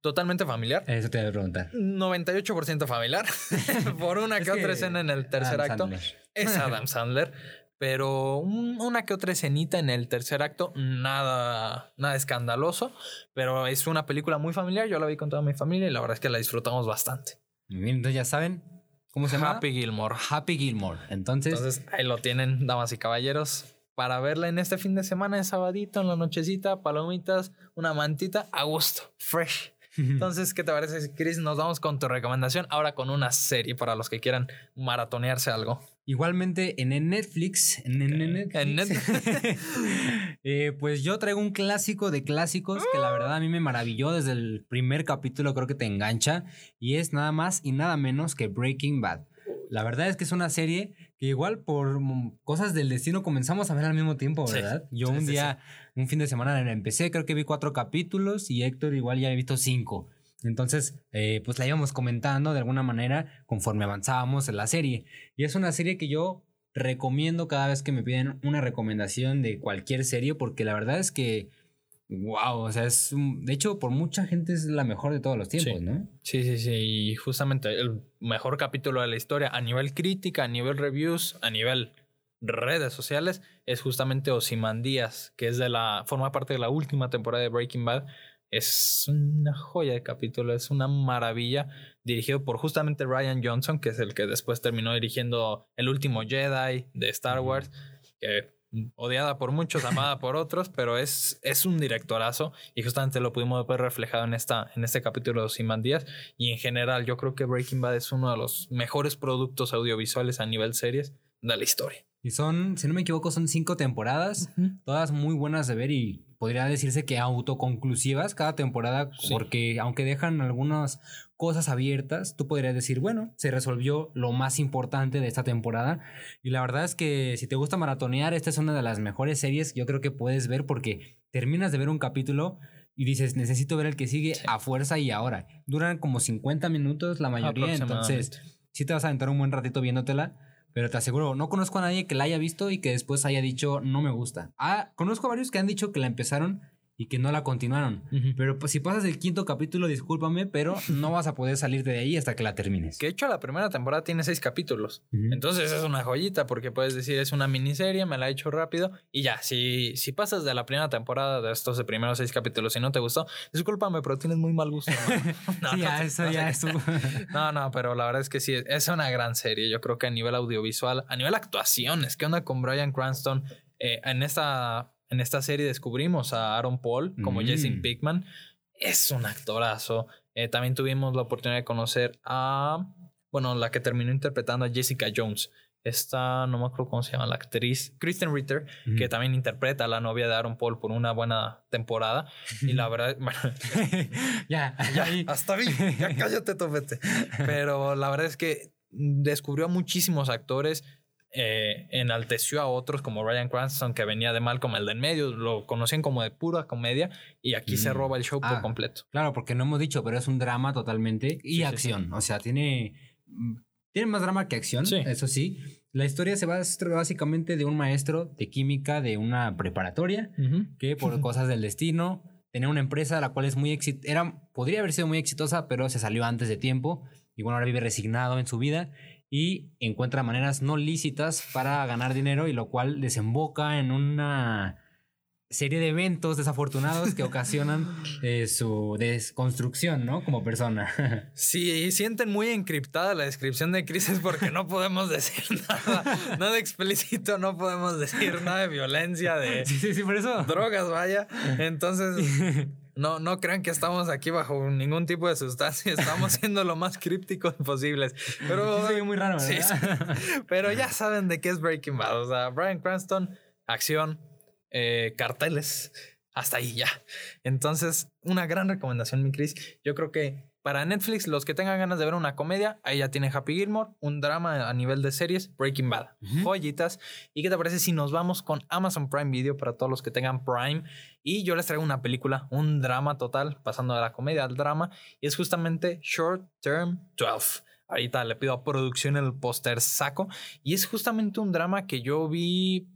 Totalmente familiar. Eso te voy a preguntar. 98% familiar. Por una que, otra escena en el tercer acto. Es Adam Sandler pero una que otra escenita en el tercer acto, nada, nada escandaloso, pero es una película muy familiar, yo la vi con toda mi familia y la verdad es que la disfrutamos bastante. Muy bien, entonces ya saben, ¿cómo se llama? Happy Gilmore. Happy Gilmore. Entonces, entonces ahí lo tienen, damas y caballeros, para verla en este fin de semana, de sabadito, en la nochecita, palomitas, una mantita, a gusto, fresh. Entonces, ¿qué te parece, Chris? Nos vamos con tu recomendación ahora con una serie para los que quieran maratonearse algo. Igualmente en Netflix, en, Netflix, eh, pues yo traigo un clásico de clásicos que la verdad a mí me maravilló desde el primer capítulo, creo que te engancha, y es nada más y nada menos que Breaking Bad. La verdad es que es una serie que igual por cosas del destino comenzamos a ver al mismo tiempo, ¿verdad? yo un día, un fin de semana la empecé, creo que vi cuatro capítulos y Héctor igual ya he visto cinco. Entonces, eh, pues la íbamos comentando de alguna manera conforme avanzábamos en la serie. Y es una serie que yo recomiendo cada vez que me piden una recomendación de cualquier serie, porque la verdad es que, wow, o sea, es, de hecho, por mucha gente es la mejor de todos los tiempos, ¿no? Sí, sí, sí, y justamente el mejor capítulo de la historia a nivel crítica, a nivel reviews, a nivel redes sociales, es justamente Díaz que es de la, forma parte de la última temporada de Breaking Bad es una joya de capítulo, es una maravilla, dirigido por justamente Ryan Johnson, que es el que después terminó dirigiendo El último Jedi de Star Wars, que odiada por muchos, amada por otros, pero es, es un directorazo y justamente lo pudimos ver reflejado en, esta, en este capítulo de Simán Díaz y en general yo creo que Breaking Bad es uno de los mejores productos audiovisuales a nivel series de la historia. Y son, si no me equivoco, son cinco temporadas, todas muy buenas de ver y podría decirse que autoconclusivas cada temporada, porque aunque dejan algunas cosas abiertas, tú podrías decir, bueno, se resolvió lo más importante de esta temporada. Y la verdad es que si te gusta maratonear, esta es una de las mejores series yo creo que puedes ver porque terminas de ver un capítulo y dices, necesito ver el que sigue a fuerza y ahora. Duran como 50 minutos la mayoría, entonces sí te vas a aventar un buen ratito viéndotela pero te aseguro, no conozco a nadie que la haya visto y que después haya dicho no me gusta. Ah, conozco a varios que han dicho que la empezaron y que no la continuaron. Pero pues si pasas el quinto capítulo, discúlpame, pero no vas a poder salir de ahí hasta que la termines. Que de hecho la primera temporada tiene seis capítulos. Entonces es una joyita porque puedes decir es una miniserie, me la he hecho rápido y ya, si, si pasas de la primera temporada de estos primeros seis capítulos y no te gustó, discúlpame, pero tienes muy mal gusto. No, ya, eso ya es No, no, pero la verdad es que sí, es una gran serie. Yo creo que a nivel audiovisual, a nivel actuaciones, ¿qué onda con Brian Cranston? Eh, en esta en esta serie descubrimos a Aaron Paul como Jesse mm. Pickman. es un actorazo. Eh, también tuvimos la oportunidad de conocer a, bueno, la que terminó interpretando a Jessica Jones. Esta, no me acuerdo cómo se llama la actriz, Kristen Ritter, que también interpreta a la novia de Aaron Paul por una buena temporada. Y la verdad, bueno, ya, ya, hasta vi, ya cállate, topete. Pero la verdad es que descubrió a muchísimos actores. Eh, enalteció a otros como Ryan Cranston que venía de mal como el de en medio, lo conocían como de pura comedia y aquí se roba el show por Ah, completo. Claro, porque no hemos dicho, pero es un drama totalmente y Sí, sí, acción. O sea, tiene, mm, tiene más drama que acción, Sí. eso sí. La historia se basa básicamente de un maestro de química de una preparatoria que por cosas del destino tenía una empresa la cual es muy exit era podría haber sido muy exitosa, pero se salió antes de tiempo y bueno, ahora vive resignado en su vida y encuentra maneras no lícitas para ganar dinero y lo cual desemboca en una serie de eventos desafortunados que ocasionan eh, su desconstrucción, ¿no? Como persona. Si sienten muy encriptada la descripción de Chris es porque no podemos decir nada, nada explícito, no podemos decir nada de violencia, de sí, sí, sí, por eso. drogas, vaya. Entonces, no, no crean que estamos aquí bajo ningún tipo de sustancia, estamos siendo lo más crípticos posibles. Pero, Sí, muy raro, Sí, ¿verdad? sí. pero ya saben de qué es Breaking Bad. O sea, Brian Cranston, acción, eh, carteles, hasta ahí ya. Entonces, una gran recomendación, mi Chris. Yo creo que para Netflix, los que tengan ganas de ver una comedia, ahí ya tiene Happy Gilmore, un drama a nivel de series, Breaking Bad, joyitas. ¿Y qué te parece si nos vamos con Amazon Prime Video para todos los que tengan Prime? Y yo les traigo una película, un drama total, pasando de la comedia al drama, y es justamente Short Term 12. Ahorita le pido a producción el póster saco, y es justamente un drama que yo vi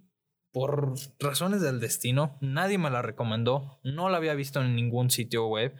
por razones del destino. Nadie me la recomendó, no la había visto en ningún sitio web.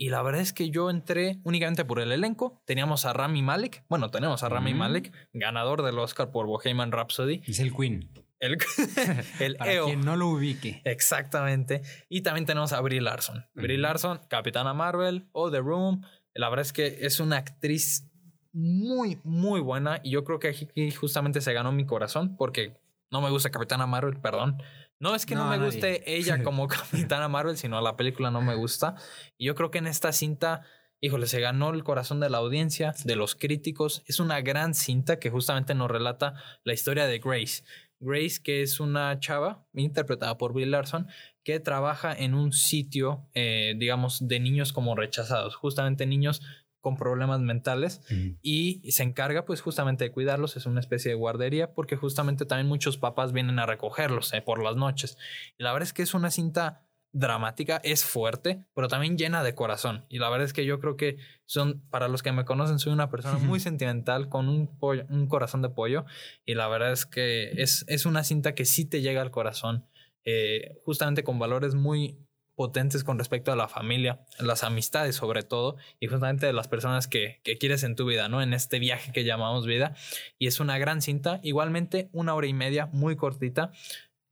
Y la verdad es que yo entré únicamente por el elenco. Teníamos a Rami Malek. Bueno, tenemos a Rami Mm. Malek, ganador del Oscar por Bohemian Rhapsody. Es el Queen. El, el Para EO. quien no lo ubique. Exactamente. Y también tenemos a Brie Larson. Brie. Larson, Capitana Marvel o The Room. La verdad es que es una actriz muy, muy buena. Y yo creo que aquí justamente se ganó mi corazón porque no me gusta Capitana Marvel, perdón. No es que no, No, me nadie. guste ella como Capitana Marvel, sino la película no me gusta. Y yo creo que en esta cinta, híjole, se ganó el corazón de la audiencia, de los críticos. Es una gran cinta que justamente nos relata la historia de Grace. Grace, que es una chava interpretada por Bill Larson, que trabaja en un sitio, eh, digamos, de niños como rechazados, justamente niños con problemas mentales y se encarga pues justamente de cuidarlos, es una especie de guardería porque justamente también muchos papás vienen a recogerlos eh, por las noches. Y la verdad es que es una cinta dramática, es fuerte, pero también llena de corazón. Y la verdad es que yo creo que son, para los que me conocen, soy una persona muy sentimental con un, pollo- un corazón de pollo. Y la verdad es que es, es una cinta que sí te llega al corazón, eh, justamente con valores muy potentes con respecto a la familia, las amistades sobre todo, y justamente de las personas que, que quieres en tu vida, ¿no? En este viaje que llamamos vida. Y es una gran cinta, igualmente una hora y media, muy cortita.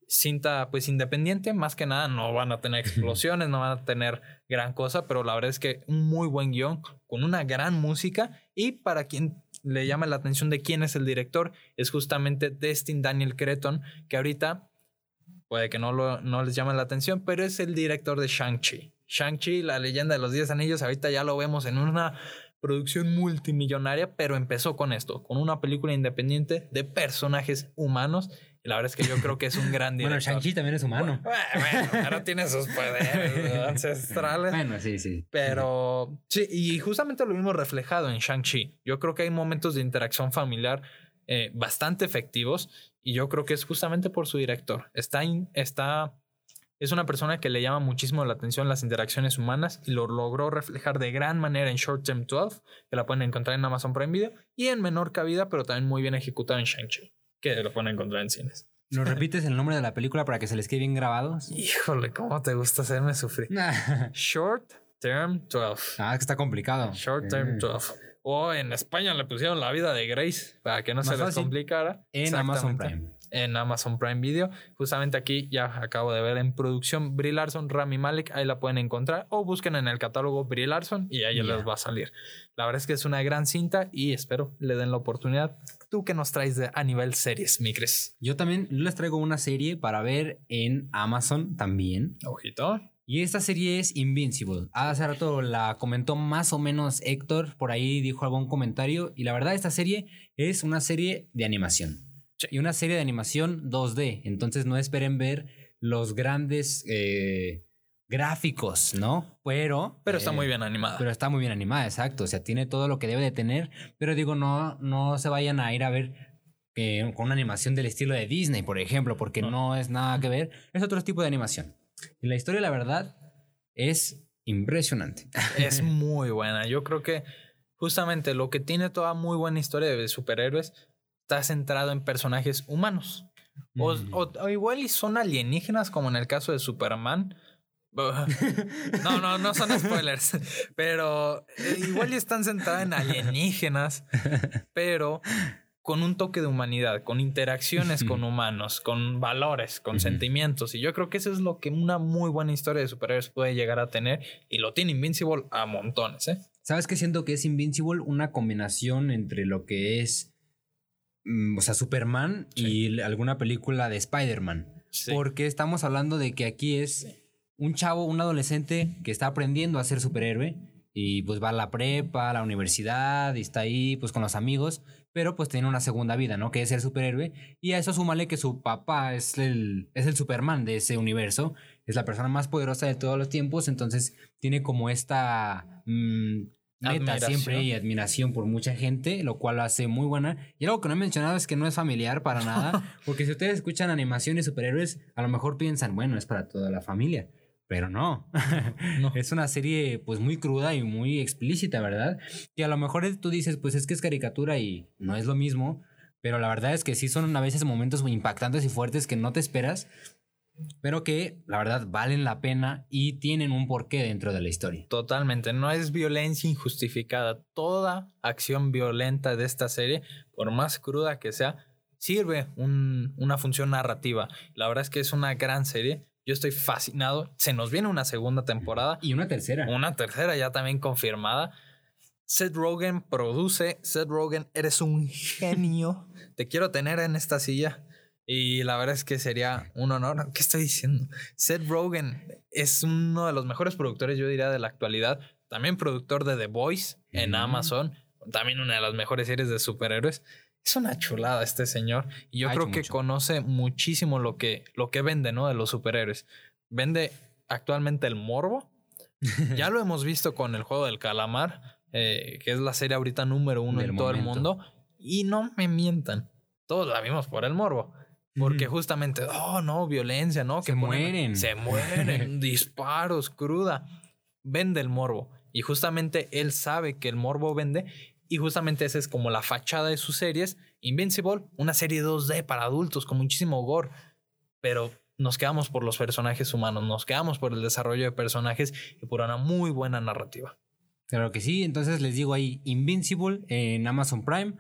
Cinta pues independiente, más que nada no van a tener explosiones, no van a tener gran cosa, pero la verdad es que un muy buen guion, con una gran música y para quien le llama la atención de quién es el director, es justamente Destin Daniel Creton, que ahorita puede que no, lo, no les llame la atención, pero es el director de Shang-Chi. Shang-Chi, la leyenda de los 10 anillos, ahorita ya lo vemos en una producción multimillonaria, pero empezó con esto, con una película independiente de personajes humanos. Y la verdad es que yo creo que es un gran Bueno, director. Shang-Chi también es humano. Bueno, bueno, pero tiene sus poderes ancestrales. Bueno, sí, sí. Pero sí, y justamente lo vimos reflejado en Shang-Chi. Yo creo que hay momentos de interacción familiar eh, bastante efectivos y yo creo que es justamente por su director. Está, in- está, es una persona que le llama muchísimo la atención las interacciones humanas y lo logró reflejar de gran manera en Short Term 12, que la pueden encontrar en Amazon Prime Video, y en menor cabida, pero también muy bien ejecutado en Shang-Chi, que lo pueden encontrar en cines. ¿Nos repites el nombre de la película para que se les quede bien grabados? Híjole, ¿cómo te gusta hacerme sufrir? ah, Short Term 12. es que está complicado. Short Term Eh, 12. O en España le pusieron la vida de Grace para que no Más se les complicara. En Amazon. Prime. En Amazon Prime Video. Justamente aquí ya acabo de ver en producción Brie Larson, Rami Malek. Ahí la pueden encontrar. O busquen en el catálogo Brie Larson y ahí Ya. les va a salir. La verdad es que es una gran cinta y espero le den la oportunidad. ¿Tú qué nos traes de, a nivel series, mi Cris? Yo también les traigo una serie para ver en Amazon también. Ojito. Y esta serie es Invincible. Hace rato la comentó más o menos Héctor, por ahí dijo algún comentario. Y la verdad, esta serie es una serie de animación. Y una serie de animación 2D. Entonces no esperen ver los grandes eh, gráficos, ¿no? Pero... Pero está eh, muy bien animada. Pero está muy bien animada, exacto. O sea, tiene todo lo que debe de tener. Pero digo, no, no se vayan a ir a ver eh, con una animación del estilo de Disney, por ejemplo, porque no es nada que ver. Es otro tipo de animación. Y la historia, la verdad, es impresionante. Es muy buena. Yo creo que justamente lo que tiene toda muy buena historia de superhéroes está centrado en personajes humanos. O, mm. igual y son alienígenas, como en el caso de Superman. No, no, no son spoilers. Pero eh, igual y están centrados en alienígenas. Pero con un toque de humanidad, con interacciones con humanos, con valores, con sentimientos. Y yo creo que eso es lo que una muy buena historia de superhéroes puede llegar a tener. Y lo tiene Invincible a montones, ¿eh? ¿Sabes qué siento que es Invincible? Una combinación entre lo que es. Mm, o sea, Superman y alguna película de Spider-Man. Porque estamos hablando de que aquí es un chavo, un adolescente que está aprendiendo a ser superhéroe y pues va a la prepa, a la universidad y está ahí pues con los amigos, pero pues tiene una segunda vida, ¿no? Que es el superhéroe y a eso súmale que su papá es el, es el Superman de ese universo, es la persona más poderosa de todos los tiempos, entonces tiene como esta mm, meta siempre y admiración por mucha gente, lo cual lo hace muy buena. Y algo que no he mencionado es que no es familiar para nada, porque si ustedes escuchan animaciones superhéroes, a lo mejor piensan, bueno, es para toda la familia. Pero no. es una serie pues muy cruda y muy explícita, ¿verdad? Que a lo mejor tú dices, pues es que es caricatura y no es lo mismo, pero la verdad es que sí son a veces momentos muy impactantes y fuertes que no te esperas, pero que la verdad valen la pena y tienen un porqué dentro de la historia. Totalmente, no es violencia injustificada. Toda acción violenta de esta serie, por más cruda que sea, sirve una función narrativa. La verdad es que es una gran serie yo estoy fascinado. Se nos viene una segunda temporada. Y una tercera. Una tercera ya también confirmada. Seth Rogen produce. Seth Rogen, eres un genio. Te quiero tener en esta silla. Y la verdad es que sería un honor. ¿Qué estoy diciendo? Seth Rogen es uno de los mejores productores, yo diría, de la actualidad. También productor de The Voice en Amazon. También una de las mejores series de superhéroes es una chulada este señor. Y yo creo que conoce muchísimo lo que, lo que vende, ¿no? De los superhéroes. Vende actualmente el morbo. ya lo hemos visto con el juego del calamar, eh, que es la serie ahorita número uno en todo el mundo. Y no me mientan. Todos la vimos por el morbo. Porque justamente, oh, no, violencia, ¿no? Que se mueren. Se mueren, disparos, cruda. Vende el morbo. Y justamente él sabe que el morbo vende y justamente esa es como la fachada de sus series. Invincible, una serie 2D para adultos con muchísimo gore. Pero nos quedamos por los personajes humanos, nos quedamos por el desarrollo de personajes y por una muy buena narrativa. Claro que sí, entonces les digo ahí Invincible en Amazon Prime.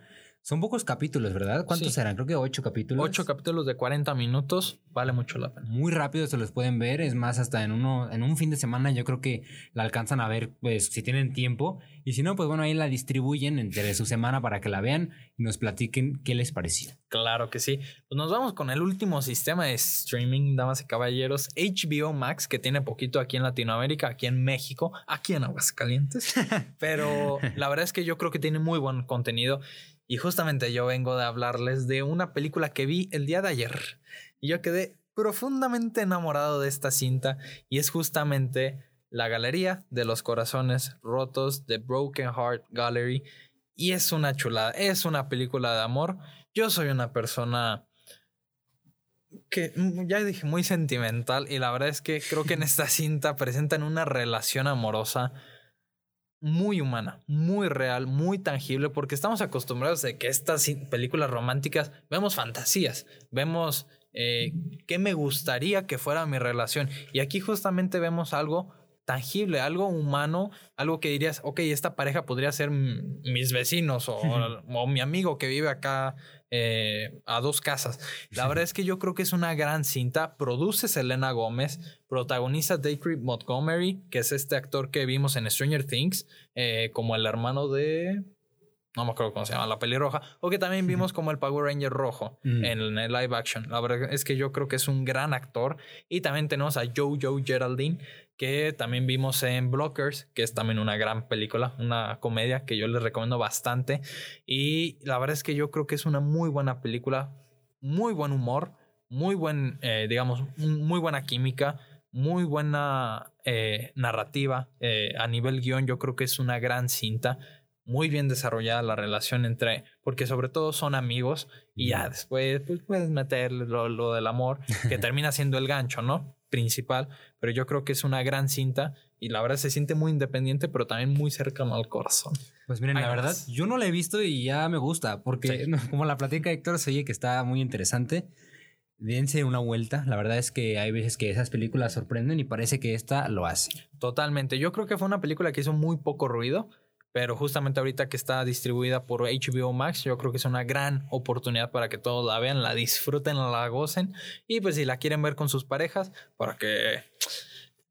Son pocos capítulos, ¿verdad? ¿Cuántos serán? Creo que ocho capítulos. Ocho capítulos de 40 minutos. Vale mucho la pena. Muy rápido se los pueden ver. Es más, hasta en uno, en un fin de semana yo creo que la alcanzan a ver, pues, si tienen tiempo. Y si no, pues bueno, ahí la distribuyen entre su semana para que la vean y nos platiquen qué les pareció. Claro que sí. Pues nos vamos con el último sistema de streaming, damas y caballeros, HBO Max, que tiene poquito aquí en Latinoamérica, aquí en México, aquí en Aguascalientes. Pero la verdad es que yo creo que tiene muy buen contenido. Y justamente yo vengo de hablarles de una película que vi el día de ayer. Y yo quedé profundamente enamorado de esta cinta. Y es justamente La Galería de los Corazones Rotos, The Broken Heart Gallery. Y es una chulada, es una película de amor. Yo soy una persona que mm, ya dije muy sentimental y la verdad es que creo que en esta cinta presentan una relación amorosa muy humana, muy real, muy tangible, porque estamos acostumbrados a que estas películas románticas vemos fantasías, vemos eh, qué me gustaría que fuera mi relación. Y aquí justamente vemos algo tangible, algo humano, algo que dirías, ok, esta pareja podría ser mis vecinos o, o mi amigo que vive acá eh, a dos casas. La verdad es que yo creo que es una gran cinta. Produce Selena Gómez, protagoniza Dacre Montgomery, que es este actor que vimos en Stranger Things, eh, como el hermano de no me acuerdo cómo se llama, la pelirroja, o que también vimos como el Power Ranger rojo Mm. en el live action. La verdad es que yo creo que es un gran actor. Y también tenemos a Jojo Geraldine, que también vimos en Blockers, que es también una gran película, una comedia que yo les recomiendo bastante. Y la verdad es que yo creo que es una muy buena película, muy buen humor, muy buen, eh, digamos, muy buena química, muy buena eh, narrativa. eh, a nivel guion yo creo que es una gran cinta. Muy bien desarrollada la relación entre, porque sobre todo son amigos y ya después pues, puedes meter lo, lo del amor, que termina siendo el gancho, ¿no? Principal, pero yo creo que es una gran cinta y la verdad se siente muy independiente, pero también muy cercano al corazón. Pues miren, la verdad, yo no la he visto y ya me gusta, porque Sí. como la platica Héctor, se oye que está muy interesante. Dense una vuelta. La verdad es que hay veces que esas películas sorprenden y parece que esta lo hace. Totalmente. Yo creo que fue una película que hizo muy poco ruido, pero justamente ahorita que está distribuida por HBO Max, yo creo que es una gran oportunidad para que todos la vean, la disfruten, la gocen y pues si la quieren ver con sus parejas, para que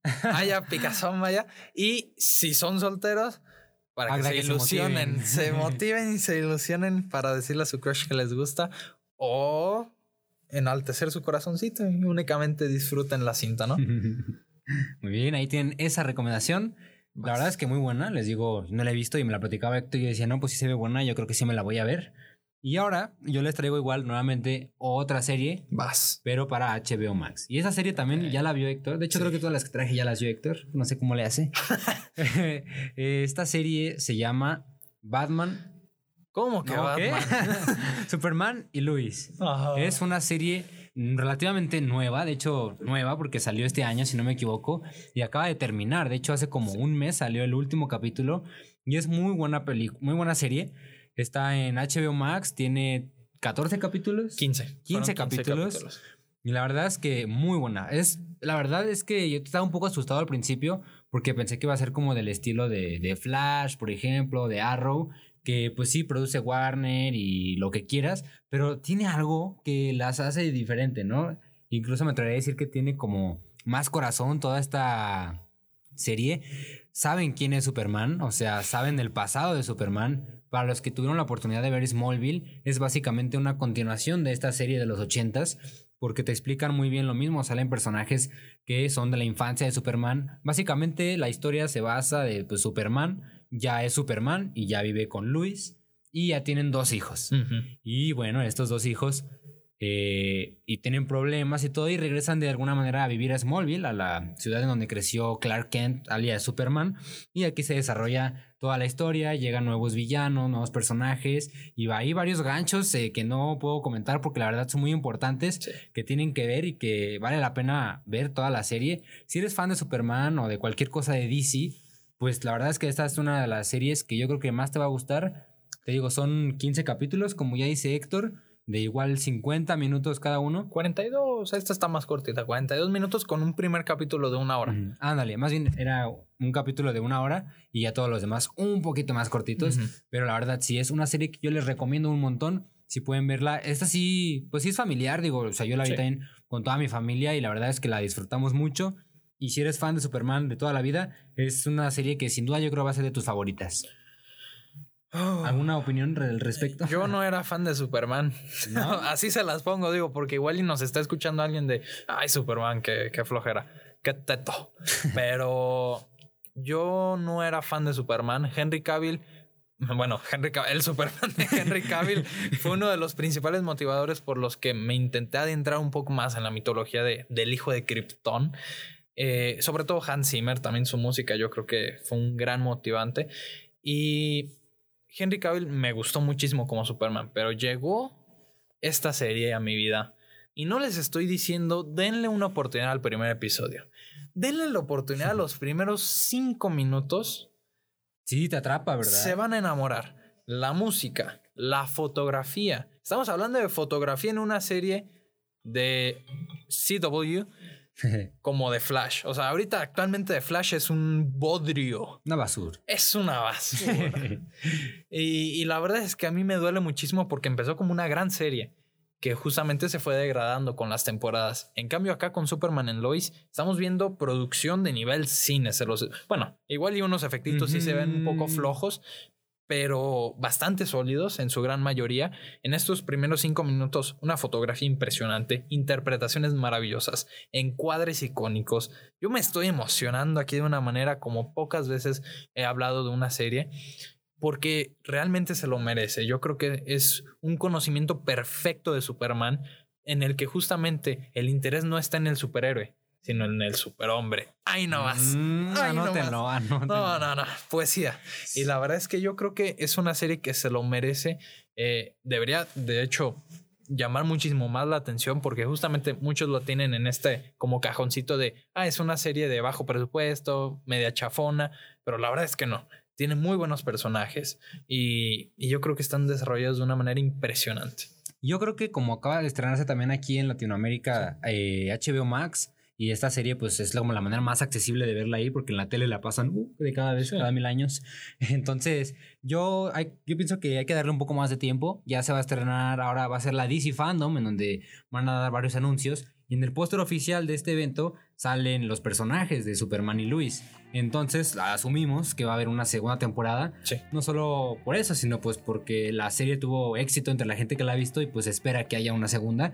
haya picazón, vaya. Y si son solteros, para que se que se ilusionen, motiven. se motiven y se ilusionen para decirle a su crush que les gusta o enaltecer su corazoncito y únicamente disfruten la cinta, ¿no? Muy bien, ahí tienen esa recomendación. La verdad es que muy buena, les digo, no la he visto y me la platicaba Héctor y yo decía, no, pues sí se ve buena, yo creo que sí me la voy a ver. Y ahora yo les traigo igual nuevamente otra serie, Vas. pero para HBO Max. Y esa serie también ya la vio Héctor. De hecho, Sí. creo que todas las que traje ya las vio Héctor. No sé cómo le hace. Esta serie se llama Batman. ¿Cómo que ¿no? ¿Qué? Batman? Superman y Luis. Ajá. Es una serie relativamente nueva, de hecho nueva porque salió este año si no me equivoco y acaba de terminar, de hecho hace como un mes salió el último capítulo y es muy buena película, muy buena serie. Está en HBO Max, tiene 14 capítulos. 15. 15 Fueron capítulos. Y la verdad es que muy buena. Es, la verdad es que yo estaba un poco asustado al principio porque pensé que iba a ser como del estilo de, de Flash, por ejemplo, de Arrow, que pues sí produce Warner y lo que quieras, pero tiene algo que las hace diferente, ¿no? Incluso me atrevería a decir que tiene como más corazón toda esta serie. Saben quién es Superman, o sea, saben del pasado de Superman. Para los que tuvieron la oportunidad de ver Smallville, es básicamente una continuación de esta serie de los ochentas porque te explican muy bien lo mismo, salen personajes que son de la infancia de Superman. Básicamente la historia se basa de pues, Superman, ya es Superman y ya vive con Luis y ya tienen dos hijos. Y bueno, estos dos hijos eh, y tienen problemas y todo y regresan de alguna manera a vivir a Smallville, a la ciudad en donde creció Clark Kent, alias Superman. Y aquí se desarrolla toda la historia, llegan nuevos villanos, nuevos personajes y va- hay varios ganchos eh, que no puedo comentar porque la verdad son muy importantes Sí. que tienen que ver y que vale la pena ver toda la serie. Si eres fan de Superman o de cualquier cosa de DC, pues la verdad es que esta es una de las series que yo creo que más te va a gustar. Te digo, son 15 capítulos, como ya dice Héctor, de igual 50 minutos cada uno. 42, esta está más cortita, 42 minutos con un primer capítulo de una hora. Ándale, más bien era un capítulo de una hora y ya todos los demás un poquito más cortitos. Pero la verdad sí es una serie que yo les recomiendo un montón. Si pueden verla, esta sí, pues sí es familiar, digo, o sea, yo la vi Sí. también con toda mi familia y la verdad es que la disfrutamos mucho. Y si eres fan de Superman de toda la vida, es una serie que sin duda yo creo va a ser de tus favoritas. ¿Alguna opinión al respecto? Yo no era fan de Superman. ¿No? Así se las pongo, digo, porque igual y nos está escuchando alguien de, ay, Superman, qué, qué flojera, qué teto. Pero yo no era fan de Superman. Henry Cavill, bueno, Henry Cavill, el Superman de Henry Cavill fue uno de los principales motivadores por los que me intenté adentrar un poco más en la mitología de, del hijo de Krypton. Eh, sobre todo Hans Zimmer, también su música, yo creo que fue un gran motivante. Y Henry Cavill me gustó muchísimo como Superman, pero llegó esta serie a mi vida. Y no les estoy diciendo, denle una oportunidad al primer episodio. Denle la oportunidad a los primeros cinco minutos. Sí, te atrapa, ¿verdad? Se van a enamorar. La música, la fotografía. Estamos hablando de fotografía en una serie de CW como de Flash. O sea, ahorita actualmente de Flash es un bodrio. Una basura. Es una basura. y, y la verdad es que a mí me duele muchísimo porque empezó como una gran serie que justamente se fue degradando con las temporadas. En cambio acá con Superman en Lois estamos viendo producción de nivel cine. Se los, bueno, igual y unos efectitos sí se ven un poco flojos, pero bastante sólidos en su gran mayoría. En estos primeros cinco minutos, una fotografía impresionante, interpretaciones maravillosas, encuadres icónicos. Yo me estoy emocionando aquí de una manera como pocas veces he hablado de una serie, porque realmente se lo merece. Yo creo que es un conocimiento perfecto de Superman en el que justamente el interés no está en el superhéroe, sino en el superhombre. ¡Ay, no más! Mm, Ay, no anótenlo, más. anótenlo. No, no, no, poesía. Y la verdad es que yo creo que es una serie que se lo merece. Eh, debería, de hecho, llamar muchísimo más la atención porque justamente muchos lo tienen en este como cajoncito de, ah, es una serie de bajo presupuesto, media chafona, pero la verdad es que no. Tiene muy buenos personajes y, y yo creo que están desarrollados de una manera impresionante. Yo creo que como acaba de estrenarse también aquí en Latinoamérica eh, HBO Max y esta serie pues es como la manera más accesible de verla ahí porque en la tele la pasan uh, de cada vez, Sí. cada mil años. Entonces yo, hay- yo pienso que hay que darle un poco más de tiempo. Ya se va a estrenar, ahora va a ser la DC Fandom en donde van a dar varios anuncios. Y en el póster oficial de este evento salen los personajes de Superman y Luis. Entonces asumimos que va a haber una segunda temporada Sí. no solo por eso, sino pues porque la serie tuvo éxito entre la gente que la ha visto y pues espera que haya una segunda.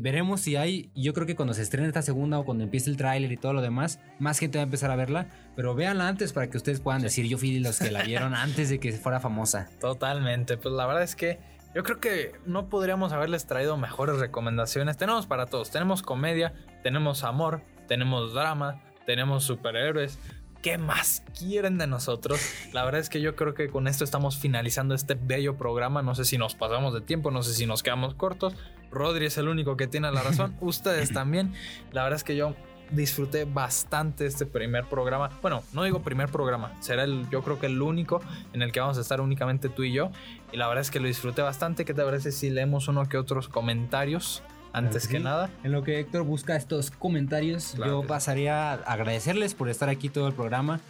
Veremos si hay, yo creo que cuando se estrene esta segunda o cuando empiece el tráiler y todo lo demás, más gente va a empezar a verla, pero véanla antes para que ustedes puedan decir, yo fui de los que la vieron antes de que fuera famosa. Totalmente, pues la verdad es que yo creo que no podríamos haberles traído mejores recomendaciones. Tenemos para todos, tenemos comedia, tenemos amor, tenemos drama, tenemos superhéroes. ¿Qué más quieren de nosotros? La verdad es que yo creo que con esto estamos finalizando este bello programa. No sé si nos pasamos de tiempo, no sé si nos quedamos cortos. Rodri es el único que tiene la razón. Ustedes también. La verdad es que yo disfruté bastante este primer programa. Bueno, no digo primer programa, será el, yo creo que el único en el que vamos a estar únicamente tú y yo. Y la verdad es que lo disfruté bastante. ¿Qué te parece si leemos uno que otros comentarios antes que nada? En lo que Héctor busca estos comentarios, Claro yo pasaría a agradecerles por estar aquí todo el programa.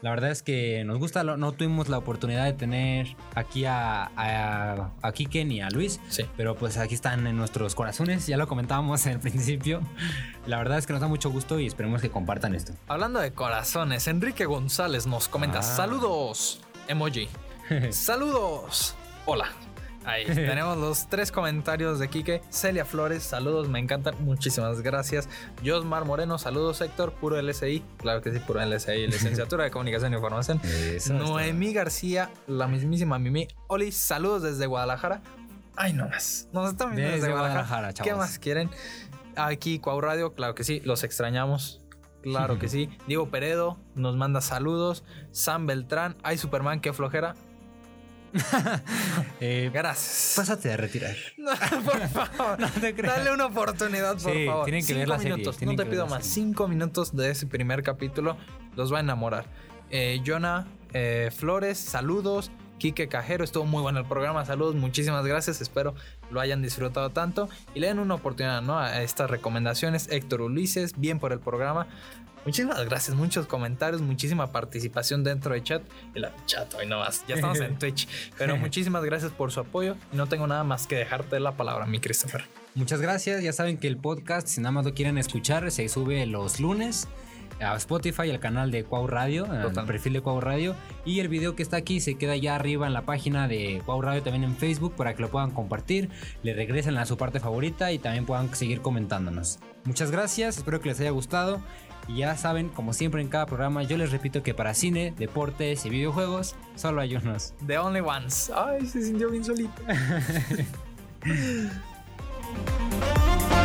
La verdad es que nos gusta, no tuvimos la oportunidad de tener aquí a, a, a Kike ni a Luis, Sí. pero pues aquí están en nuestros corazones, ya lo comentábamos en el principio. La verdad es que nos da mucho gusto y esperemos que compartan esto. Hablando de corazones, Enrique González nos comenta: Ah. Saludos, emoji. Saludos. Hola. Ahí tenemos los tres comentarios de Quique. Celia Flores, saludos, me encantan. Muchísimas gracias. Josmar Moreno, saludos, Héctor. Puro LSI. Claro que sí, puro LSI. Licenciatura de Comunicación e Información. Noemí García, la mismísima Mimi. Oli, saludos desde Guadalajara. Ay, no más. Nos están viendo desde, Desde Guadalajara. Guadalajara, ¿Qué más quieren? Aquí, Cuau Radio, claro que sí, los extrañamos. Claro que sí. Diego Peredo nos manda saludos. Sam Beltrán. Ay, Superman, qué flojera. Eh, Gracias. pásate a retirar. No, por favor. No te creas. Dale una oportunidad, por Sí, favor. tienen que Cinco ver la serie, minutos. tienen no te pido más. serie. Cinco minutos de ese primer capítulo. Los va a enamorar. Eh, Jonah eh, Flores, saludos. Quique Cajero, estuvo muy bueno el programa. Saludos, muchísimas gracias. Espero lo hayan disfrutado tanto. Y le den una oportunidad ¿no? a estas recomendaciones. Héctor Ulises, bien por el programa. Muchísimas gracias, muchos comentarios, muchísima participación dentro de chat. El chat hoy no más, ya estamos en Twitch. Pero muchísimas gracias por su apoyo. Y no tengo nada más que dejarte la palabra, mi Christopher. Muchas gracias. Ya saben que el podcast, si nada más lo quieren escuchar, se sube los lunes a Spotify, al canal de Cuau Radio, al perfil de Cuau Radio. Y el video que está aquí se queda ya arriba en la página de Cuau Radio, también en Facebook, para que lo puedan compartir, le regresen a su parte favorita y también puedan seguir comentándonos. Muchas gracias, espero que les haya gustado. Y ya saben, como siempre en cada programa, yo les repito que para cine, deportes y videojuegos solo hay unos. The only ones. Ay, se sintió bien solito.